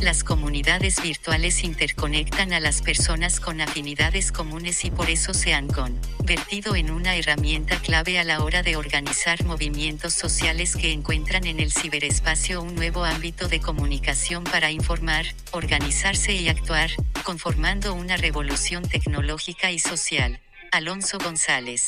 Las comunidades virtuales interconectan a las personas con afinidades comunes y por eso se han convertido en una herramienta clave a la hora de organizar movimientos sociales que encuentran en el ciberespacio un nuevo ámbito de comunicación para informar, organizarse y actuar, conformando una revolución tecnológica y social. Alonso González.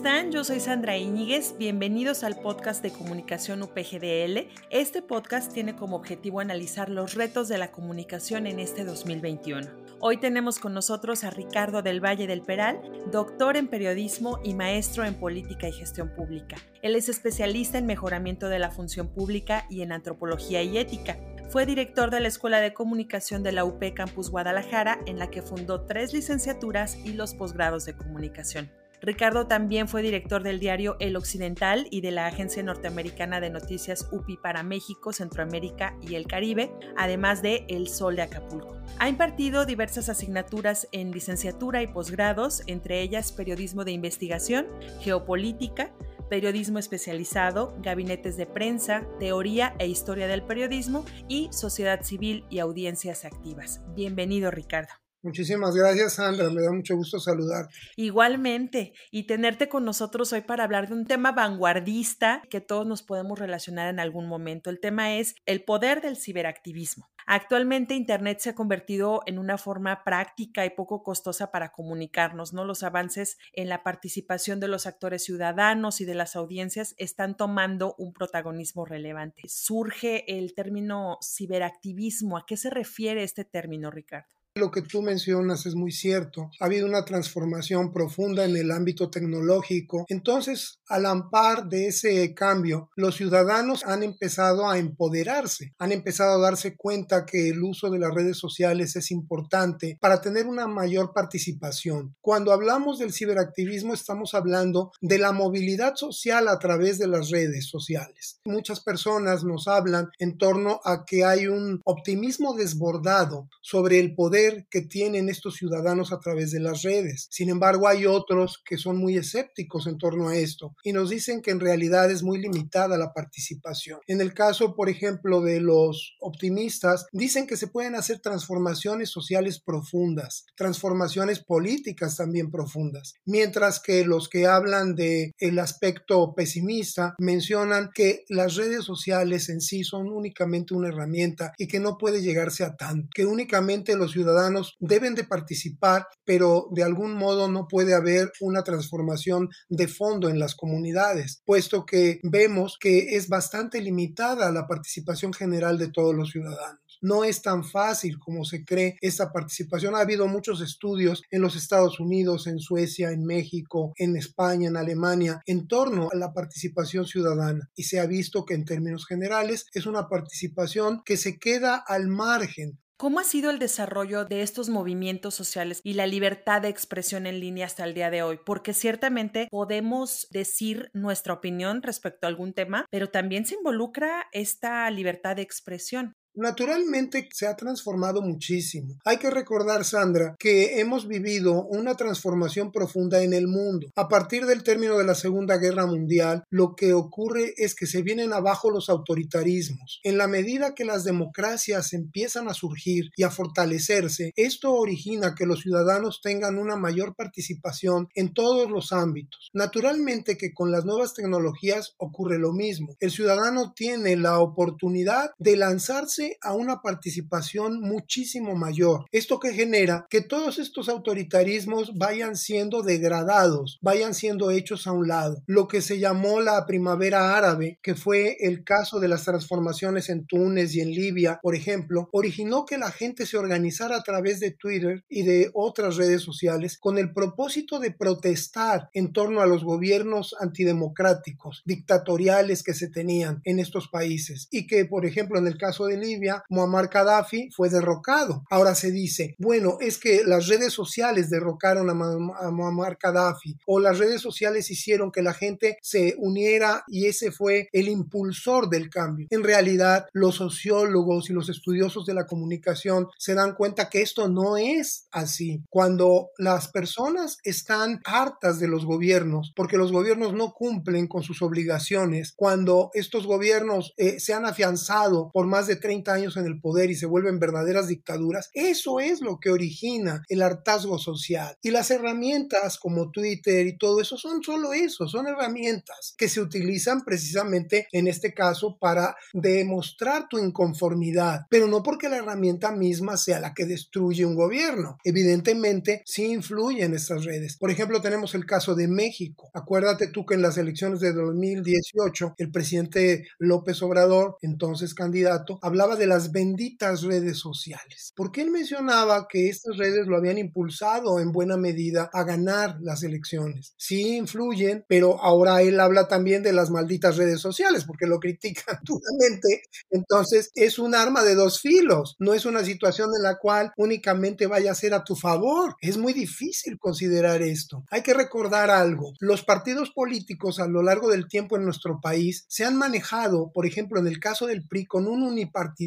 Están? Yo soy Sandra Íñiguez. Bienvenidos al podcast de comunicación UPGDL. Este podcast tiene como objetivo analizar los retos de la comunicación en este 2021. Hoy tenemos con nosotros a Ricardo del Valle del Peral, doctor en periodismo y maestro en política y gestión pública. Él es especialista en mejoramiento de la función pública y en antropología y ética. Fue director de la Escuela de Comunicación de la UP Campus Guadalajara, en la que fundó tres licenciaturas y los posgrados de comunicación. Ricardo también fue director del diario El Occidental y de la agencia norteamericana de noticias UPI para México, Centroamérica y el Caribe, además de El Sol de Acapulco. Ha impartido diversas asignaturas en licenciatura y posgrados, entre ellas periodismo de investigación, geopolítica, periodismo especializado, gabinetes de prensa, teoría e historia del periodismo y sociedad civil y audiencias activas. Bienvenido, Ricardo. Muchísimas gracias, Sandra. Me da mucho gusto saludarte. Igualmente, y tenerte con nosotros hoy para hablar de un tema vanguardista que todos nos podemos relacionar en algún momento. El tema es el poder del ciberactivismo. Actualmente Internet se ha convertido en una forma práctica y poco costosa para comunicarnos, ¿no? Los avances en la participación de los actores ciudadanos y de las audiencias están tomando un protagonismo relevante. Surge el término ciberactivismo. ¿A qué se refiere este término, Ricardo? Lo que tú mencionas es muy cierto. Ha habido una transformación profunda en el ámbito tecnológico. Entonces, al ampar de ese cambio, los ciudadanos han empezado a empoderarse, han empezado a darse cuenta que el uso de las redes sociales es importante para tener una mayor participación. Cuando hablamos del ciberactivismo, estamos hablando de la movilidad social a través de las redes sociales. Muchas personas nos hablan en torno a que hay un optimismo desbordado sobre el poder que tienen estos ciudadanos a través de las redes. Sin embargo, hay otros que son muy escépticos en torno a esto y nos dicen que en realidad es muy limitada la participación. En el caso, por ejemplo, de los optimistas, dicen que se pueden hacer transformaciones sociales profundas, transformaciones políticas también profundas, mientras que los que hablan de el aspecto pesimista mencionan que las redes sociales en sí son únicamente una herramienta y que no puede llegarse a tanto, que únicamente los ciudadanos deben de participar, pero de algún modo no puede haber una transformación de fondo en las comunidades, puesto que vemos que es bastante limitada la participación general de todos los ciudadanos. No es tan fácil como se cree esta participación. Ha habido muchos estudios en los Estados Unidos, en Suecia, en México, en España, en Alemania, en torno a la participación ciudadana. Y se ha visto que en términos generales es una participación que se queda al margen ¿Cómo ha sido el desarrollo de estos movimientos sociales y la libertad de expresión en línea hasta el día de hoy? Porque ciertamente podemos decir nuestra opinión respecto a algún tema, pero también se involucra esta libertad de expresión. Naturalmente se ha transformado muchísimo. Hay que recordar, Sandra, que hemos vivido una transformación profunda en el mundo. A partir del término de la Segunda Guerra Mundial, lo que ocurre es que se vienen abajo los autoritarismos. En la medida que las democracias empiezan a surgir y a fortalecerse, esto origina que los ciudadanos tengan una mayor participación en todos los ámbitos. Naturalmente que con las nuevas tecnologías ocurre lo mismo. El ciudadano tiene la oportunidad de lanzarse a una participación muchísimo mayor. Esto que genera que todos estos autoritarismos vayan siendo degradados, vayan siendo hechos a un lado. Lo que se llamó la primavera árabe, que fue el caso de las transformaciones en Túnez y en Libia, por ejemplo, originó que la gente se organizara a través de Twitter y de otras redes sociales con el propósito de protestar en torno a los gobiernos antidemocráticos, dictatoriales que se tenían en estos países y que, por ejemplo, en el caso de Libia, Libia, Muammar Gaddafi fue derrocado. Ahora se dice, bueno, es que las redes sociales derrocaron a, a Muammar Gaddafi o las redes sociales hicieron que la gente se uniera y ese fue el impulsor del cambio. En realidad, los sociólogos y los estudiosos de la comunicación se dan cuenta que esto no es así. Cuando las personas están hartas de los gobiernos, porque los gobiernos no cumplen con sus obligaciones, cuando estos gobiernos eh, se han afianzado por más de 30 años en el poder y se vuelven verdaderas dictaduras, eso es lo que origina el hartazgo social. Y las herramientas como Twitter y todo eso son solo eso, son herramientas que se utilizan precisamente en este caso para demostrar tu inconformidad, pero no porque la herramienta misma sea la que destruye un gobierno. Evidentemente, sí influyen estas redes. Por ejemplo, tenemos el caso de México. Acuérdate tú que en las elecciones de 2018, el presidente López Obrador, entonces candidato, hablaba de las benditas redes sociales. Porque él mencionaba que estas redes lo habían impulsado en buena medida a ganar las elecciones. Sí influyen, pero ahora él habla también de las malditas redes sociales porque lo critican duramente. Entonces, es un arma de dos filos. No es una situación en la cual únicamente vaya a ser a tu favor. Es muy difícil considerar esto. Hay que recordar algo. Los partidos políticos a lo largo del tiempo en nuestro país se han manejado, por ejemplo, en el caso del PRI, con un unipartidismo.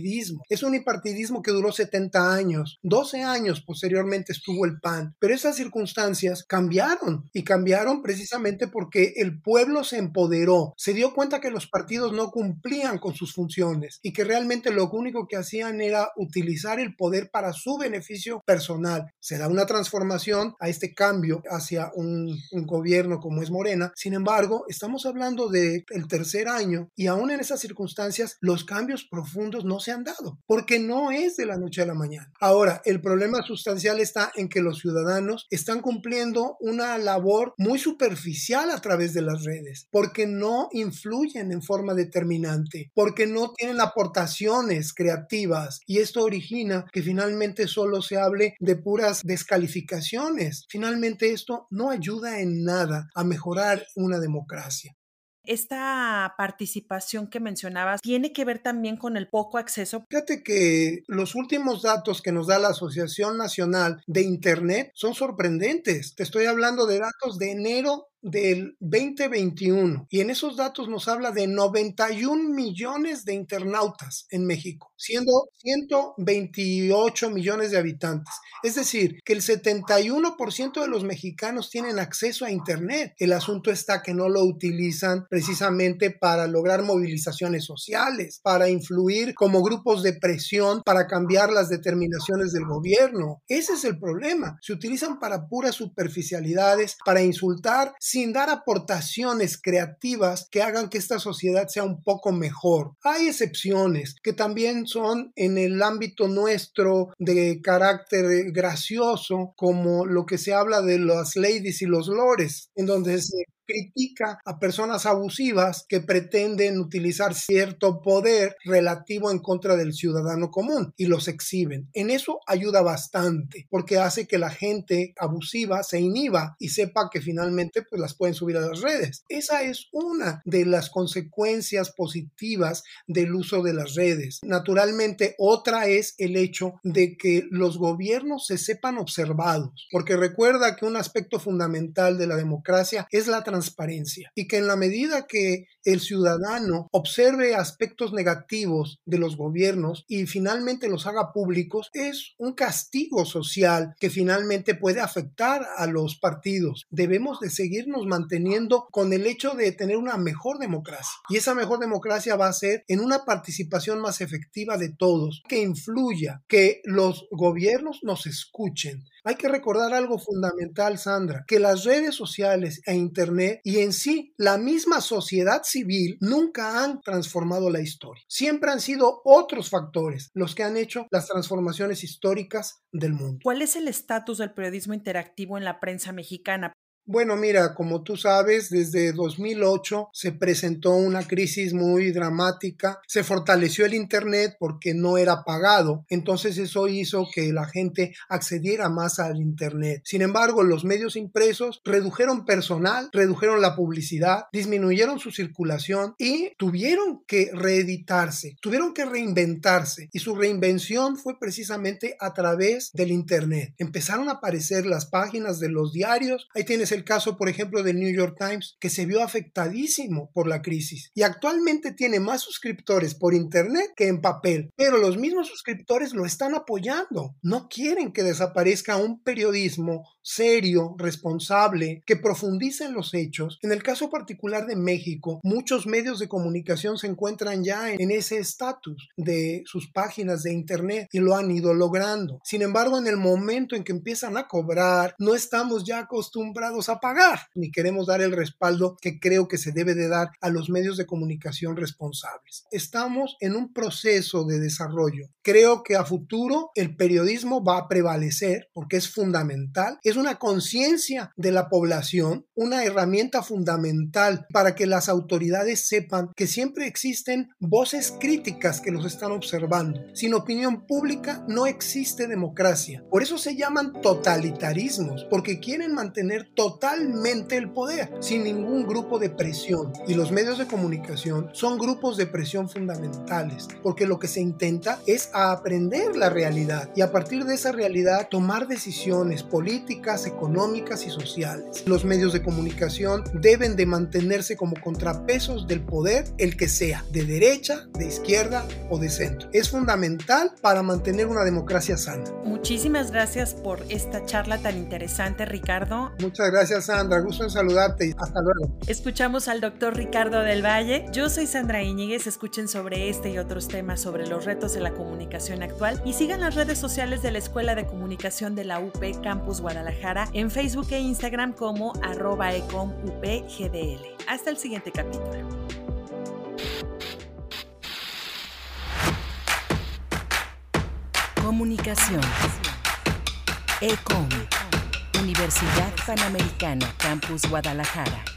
Es un unipartidismo que duró 70 años. 12 años posteriormente estuvo el PAN. Pero esas circunstancias cambiaron y cambiaron precisamente porque el pueblo se empoderó, se dio cuenta que los partidos no cumplían con sus funciones y que realmente lo único que hacían era utilizar el poder para su beneficio personal. Se da una transformación a este cambio hacia un, gobierno como es Morena. Sin embargo, estamos hablando del el tercer año y aún en esas circunstancias los cambios profundos no se han dado porque no es de la noche a la mañana. Ahora, el problema sustancial está en que los ciudadanos están cumpliendo una labor muy superficial a través de las redes porque no influyen en forma determinante, porque no tienen aportaciones creativas y esto origina que finalmente solo se hable de puras descalificaciones. Finalmente esto no ayuda en nada a mejorar una democracia. Esta participación que mencionabas tiene que ver también con el poco acceso. Fíjate que los últimos datos que nos da la Asociación Nacional de Internet son sorprendentes. Te estoy hablando de datos de enero del 2021 y en esos datos nos habla de 91 millones de internautas en México, siendo 128 millones de habitantes. Es decir, que el 71% de los mexicanos tienen acceso a Internet. El asunto está que no lo utilizan precisamente para lograr movilizaciones sociales, para influir como grupos de presión, para cambiar las determinaciones del gobierno. Ese es el problema. Se utilizan para puras superficialidades, para insultar sin dar aportaciones creativas que hagan que esta sociedad sea un poco mejor. Hay excepciones que también son en el ámbito nuestro de carácter gracioso, como lo que se habla de las ladies y los lores, en donde se critica a personas abusivas que pretenden utilizar cierto poder relativo en contra del ciudadano común y los exhiben. En eso ayuda bastante porque hace que la gente abusiva se inhiba y sepa que finalmente pues las pueden subir a las redes. Esa es una de las consecuencias positivas del uso de las redes. Naturalmente otra es el hecho de que los gobiernos se sepan observados porque recuerda que un aspecto fundamental de la democracia es la transparencia y que en la medida que el ciudadano observe aspectos negativos de los gobiernos y finalmente los haga públicos, es un castigo social que finalmente puede afectar a los partidos. Debemos de seguirnos manteniendo con el hecho de tener una mejor democracia y esa mejor democracia va a ser en una participación más efectiva de todos, que influya, que los gobiernos nos escuchen, hay que recordar algo fundamental, Sandra, que las redes sociales e Internet y en sí la misma sociedad civil nunca han transformado la historia. Siempre han sido otros factores los que han hecho las transformaciones históricas del mundo. ¿Cuál es el estatus del periodismo interactivo en la prensa mexicana? Bueno, mira, como tú sabes, desde 2008 se presentó una crisis muy dramática, se fortaleció el Internet porque no era pagado, entonces eso hizo que la gente accediera más al Internet. Sin embargo, los medios impresos redujeron personal, redujeron la publicidad, disminuyeron su circulación y tuvieron que reeditarse, tuvieron que reinventarse y su reinvención fue precisamente a través del Internet. Empezaron a aparecer las páginas de los diarios, ahí tienes el caso, por ejemplo, del New York Times, que se vio afectadísimo por la crisis y actualmente tiene más suscriptores por Internet que en papel, pero los mismos suscriptores lo están apoyando. No quieren que desaparezca un periodismo serio, responsable, que profundice en los hechos. En el caso particular de México, muchos medios de comunicación se encuentran ya en ese estatus de sus páginas de Internet y lo han ido logrando. Sin embargo, en el momento en que empiezan a cobrar, no estamos ya acostumbrados a pagar, ni queremos dar el respaldo que creo que se debe de dar a los medios de comunicación responsables. Estamos en un proceso de desarrollo. Creo que a futuro el periodismo va a prevalecer porque es fundamental, una conciencia de la población, una herramienta fundamental para que las autoridades sepan que siempre existen voces críticas que los están observando. Sin opinión pública no existe democracia. Por eso se llaman totalitarismos, porque quieren mantener totalmente el poder, sin ningún grupo de presión. Y los medios de comunicación son grupos de presión fundamentales, porque lo que se intenta es aprender la realidad y a partir de esa realidad tomar decisiones políticas, económicas y sociales. Los medios de comunicación deben de mantenerse como contrapesos del poder, el que sea, de derecha, de izquierda o de centro. Es fundamental para mantener una democracia sana. Muchísimas gracias por esta charla tan interesante, Ricardo. Muchas gracias, Sandra. Gusto en saludarte hasta luego. Escuchamos al doctor Ricardo del Valle. Yo soy Sandra Iñiguez. Escuchen sobre este y otros temas sobre los retos de la comunicación actual y sigan las redes sociales de la Escuela de Comunicación de la UP Campus En Facebook e Instagram como arroba ecomupgdl. Hasta el siguiente capítulo. Comunicación. ECOM. Universidad Panamericana, Campus Guadalajara.